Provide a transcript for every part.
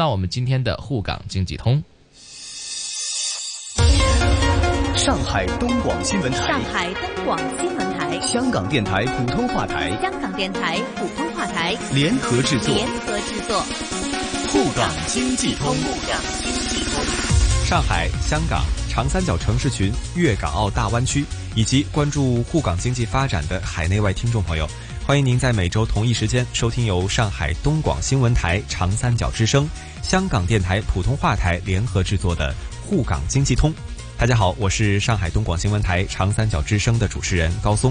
那我们今天的沪港经济通，上海东广新闻台，上海东广新闻台，香港电台普通话台，香港电台普通话台。联合制作，联合制作，沪港经济通。沪港经济通。上海、香港、长三角城市群、粤港澳大湾区，以及关注沪港经济发展的海内外听众朋友，欢迎您在每周同一时间收听由上海东广新闻台、长三角之声、香港电台普通话台联合制作的《沪港经济通》。大家好，我是上海东广新闻台、长三角之声的主持人高松。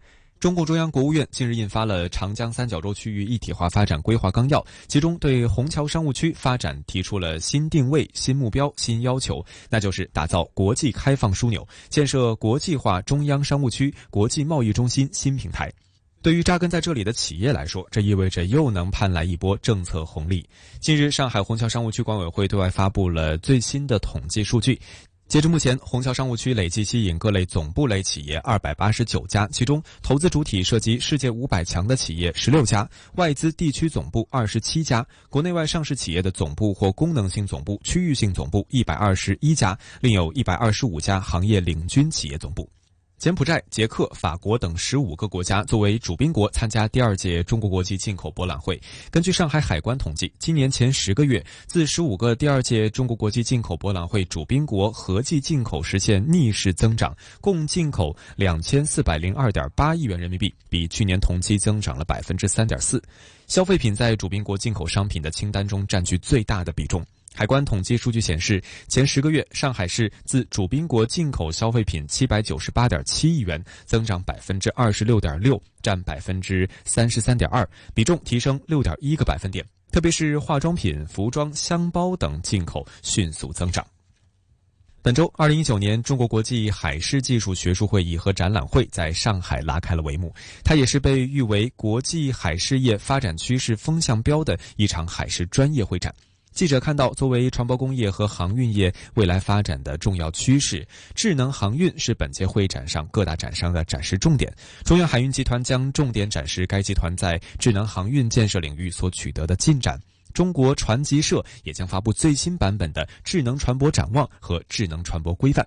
中共中央国务院近日印发了《长江三角洲区域一体化发展规划纲要》，其中对虹桥商务区发展提出了新定位、新目标、新要求，那就是打造国际开放枢纽，建设国际化中央商务区、国际贸易中心新平台。对于扎根在这里的企业来说，这意味着又能盼来一波政策红利。近日，上海虹桥商务区管委会对外发布了最新的统计数据。截至目前，虹桥商务区累计吸引各类总部类企业二百八十九家，其中投资主体涉及世界五百强的企业十六家，外资地区总部二十七家，国内外上市企业的总部或功能性总部、区域性总部一百二十一家，另有一百二十五家行业领军企业总部。柬埔寨、捷克、法国等十五个国家作为主宾国参加第二届中国国际进口博览会。根据上海海关统计，今年前十个月，自十五个第二届中国国际进口博览会主宾国合计进口实现逆势增长，共进口两千四百零二点八亿元人民币，比去年同期增长了百分之三点四。消费品在主宾国进口商品的清单中占据最大的比重。海关统计数据显示，前十个月，上海市自主宾国进口消费品七百九十八点七亿元，增长百分之二十六点六，占百分之三十三点二，比重提升六点一个百分点。特别是化妆品、服装、箱包等进口迅速增长。本周，二零一九年中国国际海事技术学术会议和展览会在上海拉开了帷幕，它也是被誉为国际海事业发展趋势风向标的一场海事专业会展。记者看到，作为船舶工业和航运业未来发展的重要趋势，智能航运是本届会展上各大展商的展示重点。中央海运集团将重点展示该集团在智能航运建设领域所取得的进展。中国船集社也将发布最新版本的智能船舶展望和智能船舶规范。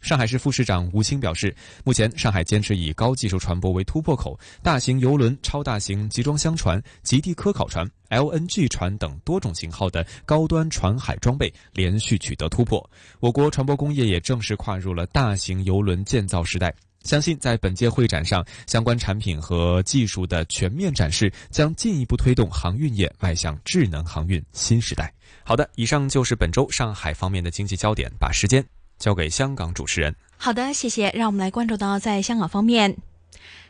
上海市副市长吴清表示，目前上海坚持以高技术船舶为突破口，大型邮轮、超大型集装箱船、极地科考船、LNG 船等多种型号的高端船海装备连续取得突破。我国船舶工业也正式跨入了大型邮轮建造时代。相信在本届会展上，相关产品和技术的全面展示，将进一步推动航运业迈向智能航运新时代。好的，以上就是本周上海方面的经济焦点，把时间。交给香港主持人。好的，谢谢。让我们来关注到在香港方面，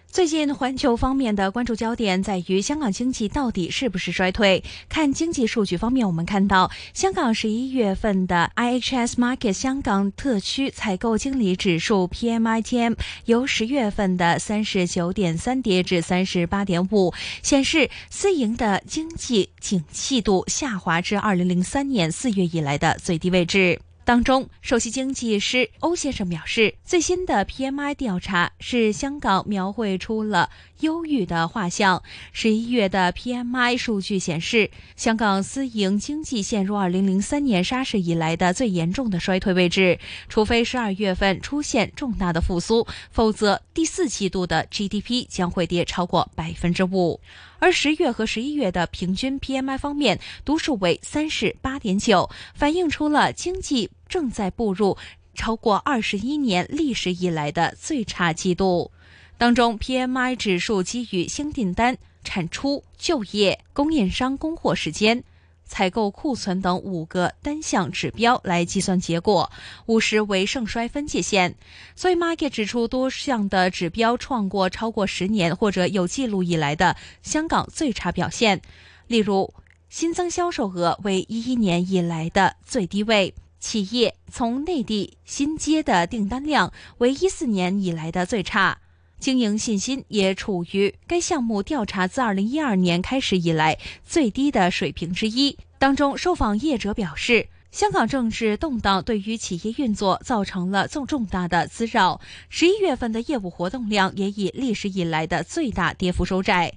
最近环球方面的关注焦点在于香港经济到底是不是衰退？看经济数据方面，我们看到香港十一月份的 IHS Market 香港特区采购经理指数 PMI-TM 由十月份的三十九点三跌至三十八点五，显示私营的经济景气度下滑至二零零三年四月以来的最低位置。当中，首席经济师欧先生表示，最新的 PMI 调查是香港描绘出了忧郁的画像。十一月的 PMI 数据显示，香港私营经济陷入二零零三年沙士以来的最严重的衰退位置。除非十二月份出现重大的复苏，否则第四季度的 GDP 将会跌超过百分之五。而十月和十一月的平均 PMI 方面，读数为三十八点九，反映出了经济正在步入超过二十一年历史以来的最差季度。当中，PMI 指数基于新订单、产出、就业、供应商供货时间。采购库存等五个单项指标来计算结果，五十为盛衰分界线。所以，Market 指出多项的指标创过超过十年或者有记录以来的香港最差表现。例如，新增销售额为一一年以来的最低位，企业从内地新接的订单量为一四年以来的最差，经营信心也处于该项目调查自二零一二年开始以来最低的水平之一。当中，受访业者表示。香港政治动荡对于企业运作造成了重重大的滋扰。十一月份的业务活动量也以历史以来的最大跌幅收窄。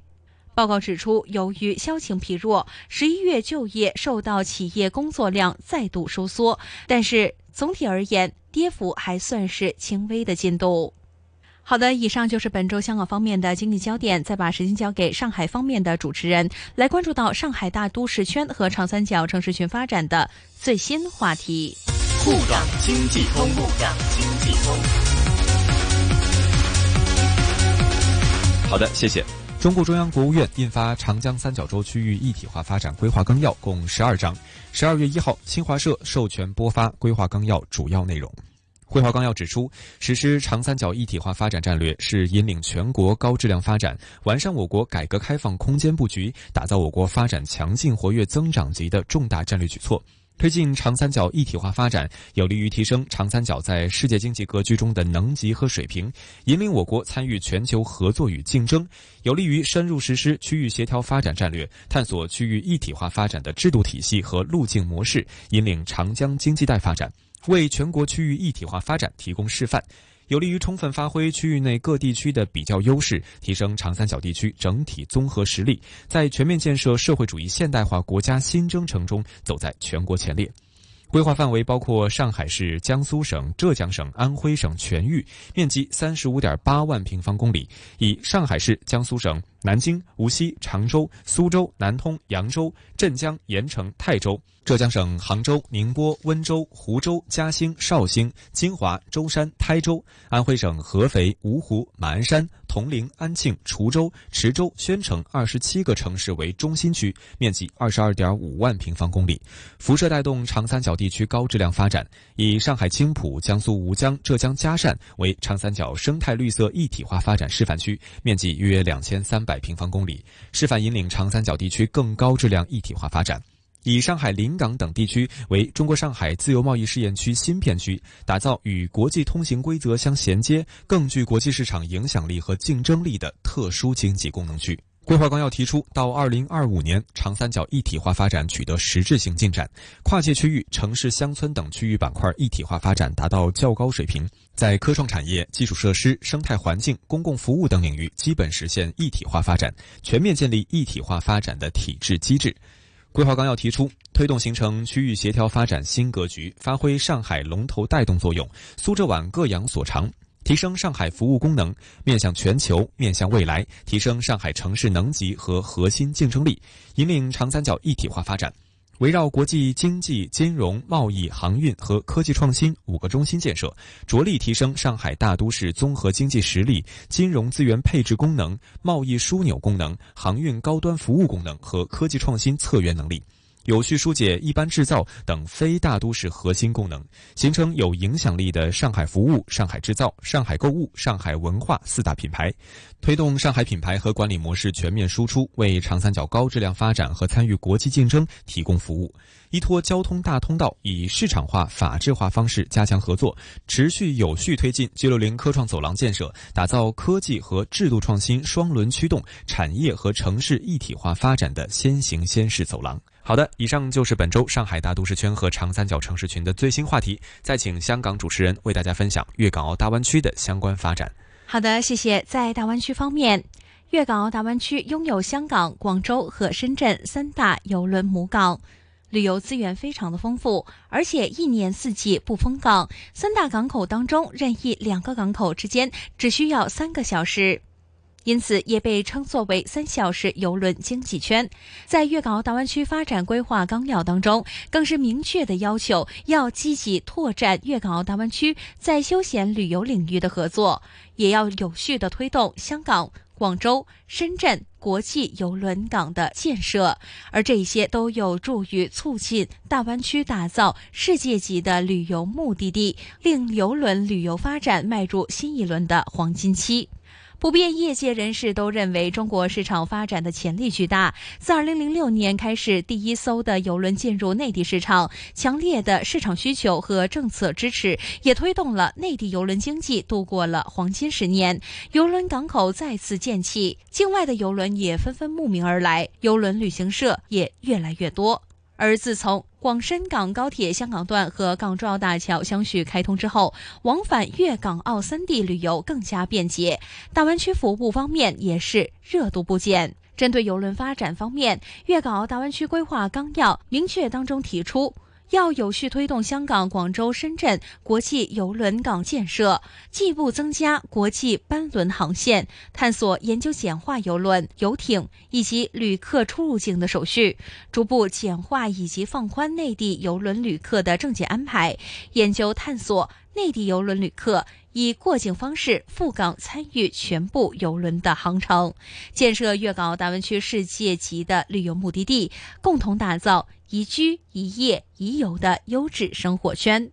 报告指出，由于销情疲弱，十一月就业受到企业工作量再度收缩，但是总体而言，跌幅还算是轻微的进度。好的，以上就是本周香港方面的经济焦点。再把时间交给上海方面的主持人，来关注到上海大都市圈和长三角城市群发展的最新话题。沪港经济通，沪港经济通。好的，谢谢。中共中央国务院印发《长江三角洲区域一体化发展规划纲要》，共十二章。十二月一号，新华社授权播发规划纲要主要内容。规划纲要指出，实施长三角一体化发展战略是引领全国高质量发展、完善我国改革开放空间布局、打造我国发展强劲活跃增长极的重大战略举措。推进长三角一体化发展，有利于提升长三角在世界经济格局中的能级和水平，引领我国参与全球合作与竞争，有利于深入实施区域协调发展战略，探索区域一体化发展的制度体系和路径模式，引领长江经济带发展。为全国区域一体化发展提供示范，有利于充分发挥区域内各地区的比较优势，提升长三角地区整体综合实力，在全面建设社会主义现代化国家新征程中走在全国前列。规划范围包括上海市、江苏省、浙江省、安徽省全域，面积三十五点八万平方公里，以上海市、江苏省。南京、无锡、常州、苏州、南通、扬州、镇江、盐城、泰州；浙江省杭州、宁波、温州、湖州、嘉兴、绍兴、金华、舟山、台州；安徽省合肥、芜湖、马鞍山、铜陵、安庆、滁州、池州、宣城二十七个城市为中心区，面积二十二点五万平方公里，辐射带动长三角地区高质量发展。以上海青浦、江苏吴江、浙江嘉善为长三角生态绿色一体化发展示范区，面积约两千三。百平方公里，示范引领长三角地区更高质量一体化发展；以上海临港等地区为中国上海自由贸易试验区新片区，打造与国际通行规则相衔接、更具国际市场影响力和竞争力的特殊经济功能区。规划纲要提出，到二零二五年，长三角一体化发展取得实质性进展，跨界区域、城市、乡村等区域板块一体化发展达到较高水平，在科创产业、基础设施、生态环境、公共服务等领域基本实现一体化发展，全面建立一体化发展的体制机制。规划纲要提出，推动形成区域协调发展新格局，发挥上海龙头带动作用，苏浙皖各扬所长。提升上海服务功能，面向全球，面向未来，提升上海城市能级和核心竞争力，引领长三角一体化发展。围绕国际经济、金融、贸易、航运和科技创新五个中心建设，着力提升上海大都市综合经济实力、金融资源配置功能、贸易枢纽功能、航运高端服务功能和科技创新策源能力。有序疏解一般制造等非大都市核心功能，形成有影响力的上海服务、上海制造、上海购物、上海文化四大品牌，推动上海品牌和管理模式全面输出，为长三角高质量发展和参与国际竞争提供服务。依托交通大通道，以市场化、法治化方式加强合作，持续有序推进 G 六零科创走廊建设，打造科技和制度创新双轮驱动、产业和城市一体化发展的先行先试走廊。好的，以上就是本周上海大都市圈和长三角城市群的最新话题。再请香港主持人为大家分享粤港澳大湾区的相关发展。好的，谢谢。在大湾区方面，粤港澳大湾区拥有香港、广州和深圳三大邮轮母港，旅游资源非常的丰富，而且一年四季不封港。三大港口当中，任意两个港口之间只需要三个小时。因此，也被称作为“三小时邮轮经济圈”。在粤港澳大湾区发展规划纲要当中，更是明确的要求要积极拓展粤港澳大湾区在休闲旅游领域的合作，也要有序的推动香港、广州、深圳国际邮轮港的建设。而这些都有助于促进大湾区打造世界级的旅游目的地，令邮轮旅游发展迈入新一轮的黄金期。普遍业界人士都认为，中国市场发展的潜力巨大。自2006年开始，第一艘的邮轮进入内地市场，强烈的市场需求和政策支持，也推动了内地邮轮经济度过了黄金十年。邮轮港口再次建起，境外的邮轮也纷纷慕名而来，邮轮旅行社也越来越多。而自从广深港高铁香港段和港珠澳大桥相续开通之后，往返粤港澳三地旅游更加便捷。大湾区服务方面也是热度不减。针对邮轮发展方面，《粤港澳大湾区规划纲要》明确当中提出。要有序推动香港、广州、深圳国际邮轮港建设，进一步增加国际班轮航线，探索研究简化邮轮、游艇以及旅客出入境的手续，逐步简化以及放宽内地邮轮旅客的证件安排，研究探索内地邮轮旅客以过境方式赴港参与全部邮轮的航程，建设粤港澳大湾区世界级的旅游目的地，共同打造。宜居、宜业、宜游的优质生活圈。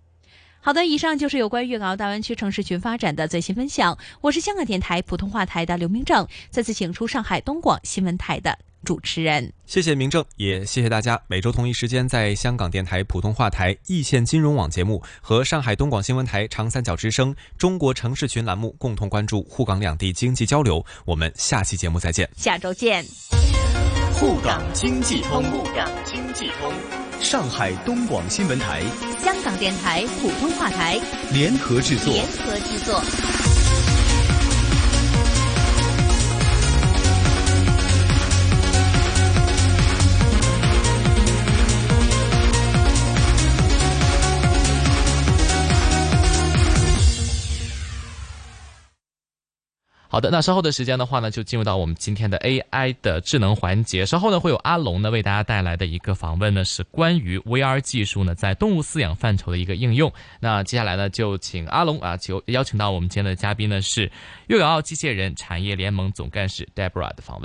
好的，以上就是有关粤港澳大湾区城市群发展的最新分享。我是香港电台普通话台的刘明正，再次请出上海东广新闻台的主持人。谢谢明正，也谢谢大家。每周同一时间，在香港电台普通话台易线金融网节目和上海东广新闻台长三角之声中国城市群栏目共同关注沪港两地经济交流。我们下期节目再见，下周见。沪港经济通，沪港经济通，上海东广新闻台、香港电台普通话台联合制作，联合制作。好的，那稍后的时间的话呢，就进入到我们今天的 AI 的智能环节。稍后呢，会有阿龙呢为大家带来的一个访问呢，是关于 VR 技术呢在动物饲养范畴的一个应用。那接下来呢，就请阿龙啊，就邀请到我们今天的嘉宾呢是粤港澳机器人产业联盟总干事 Deborah 的访问。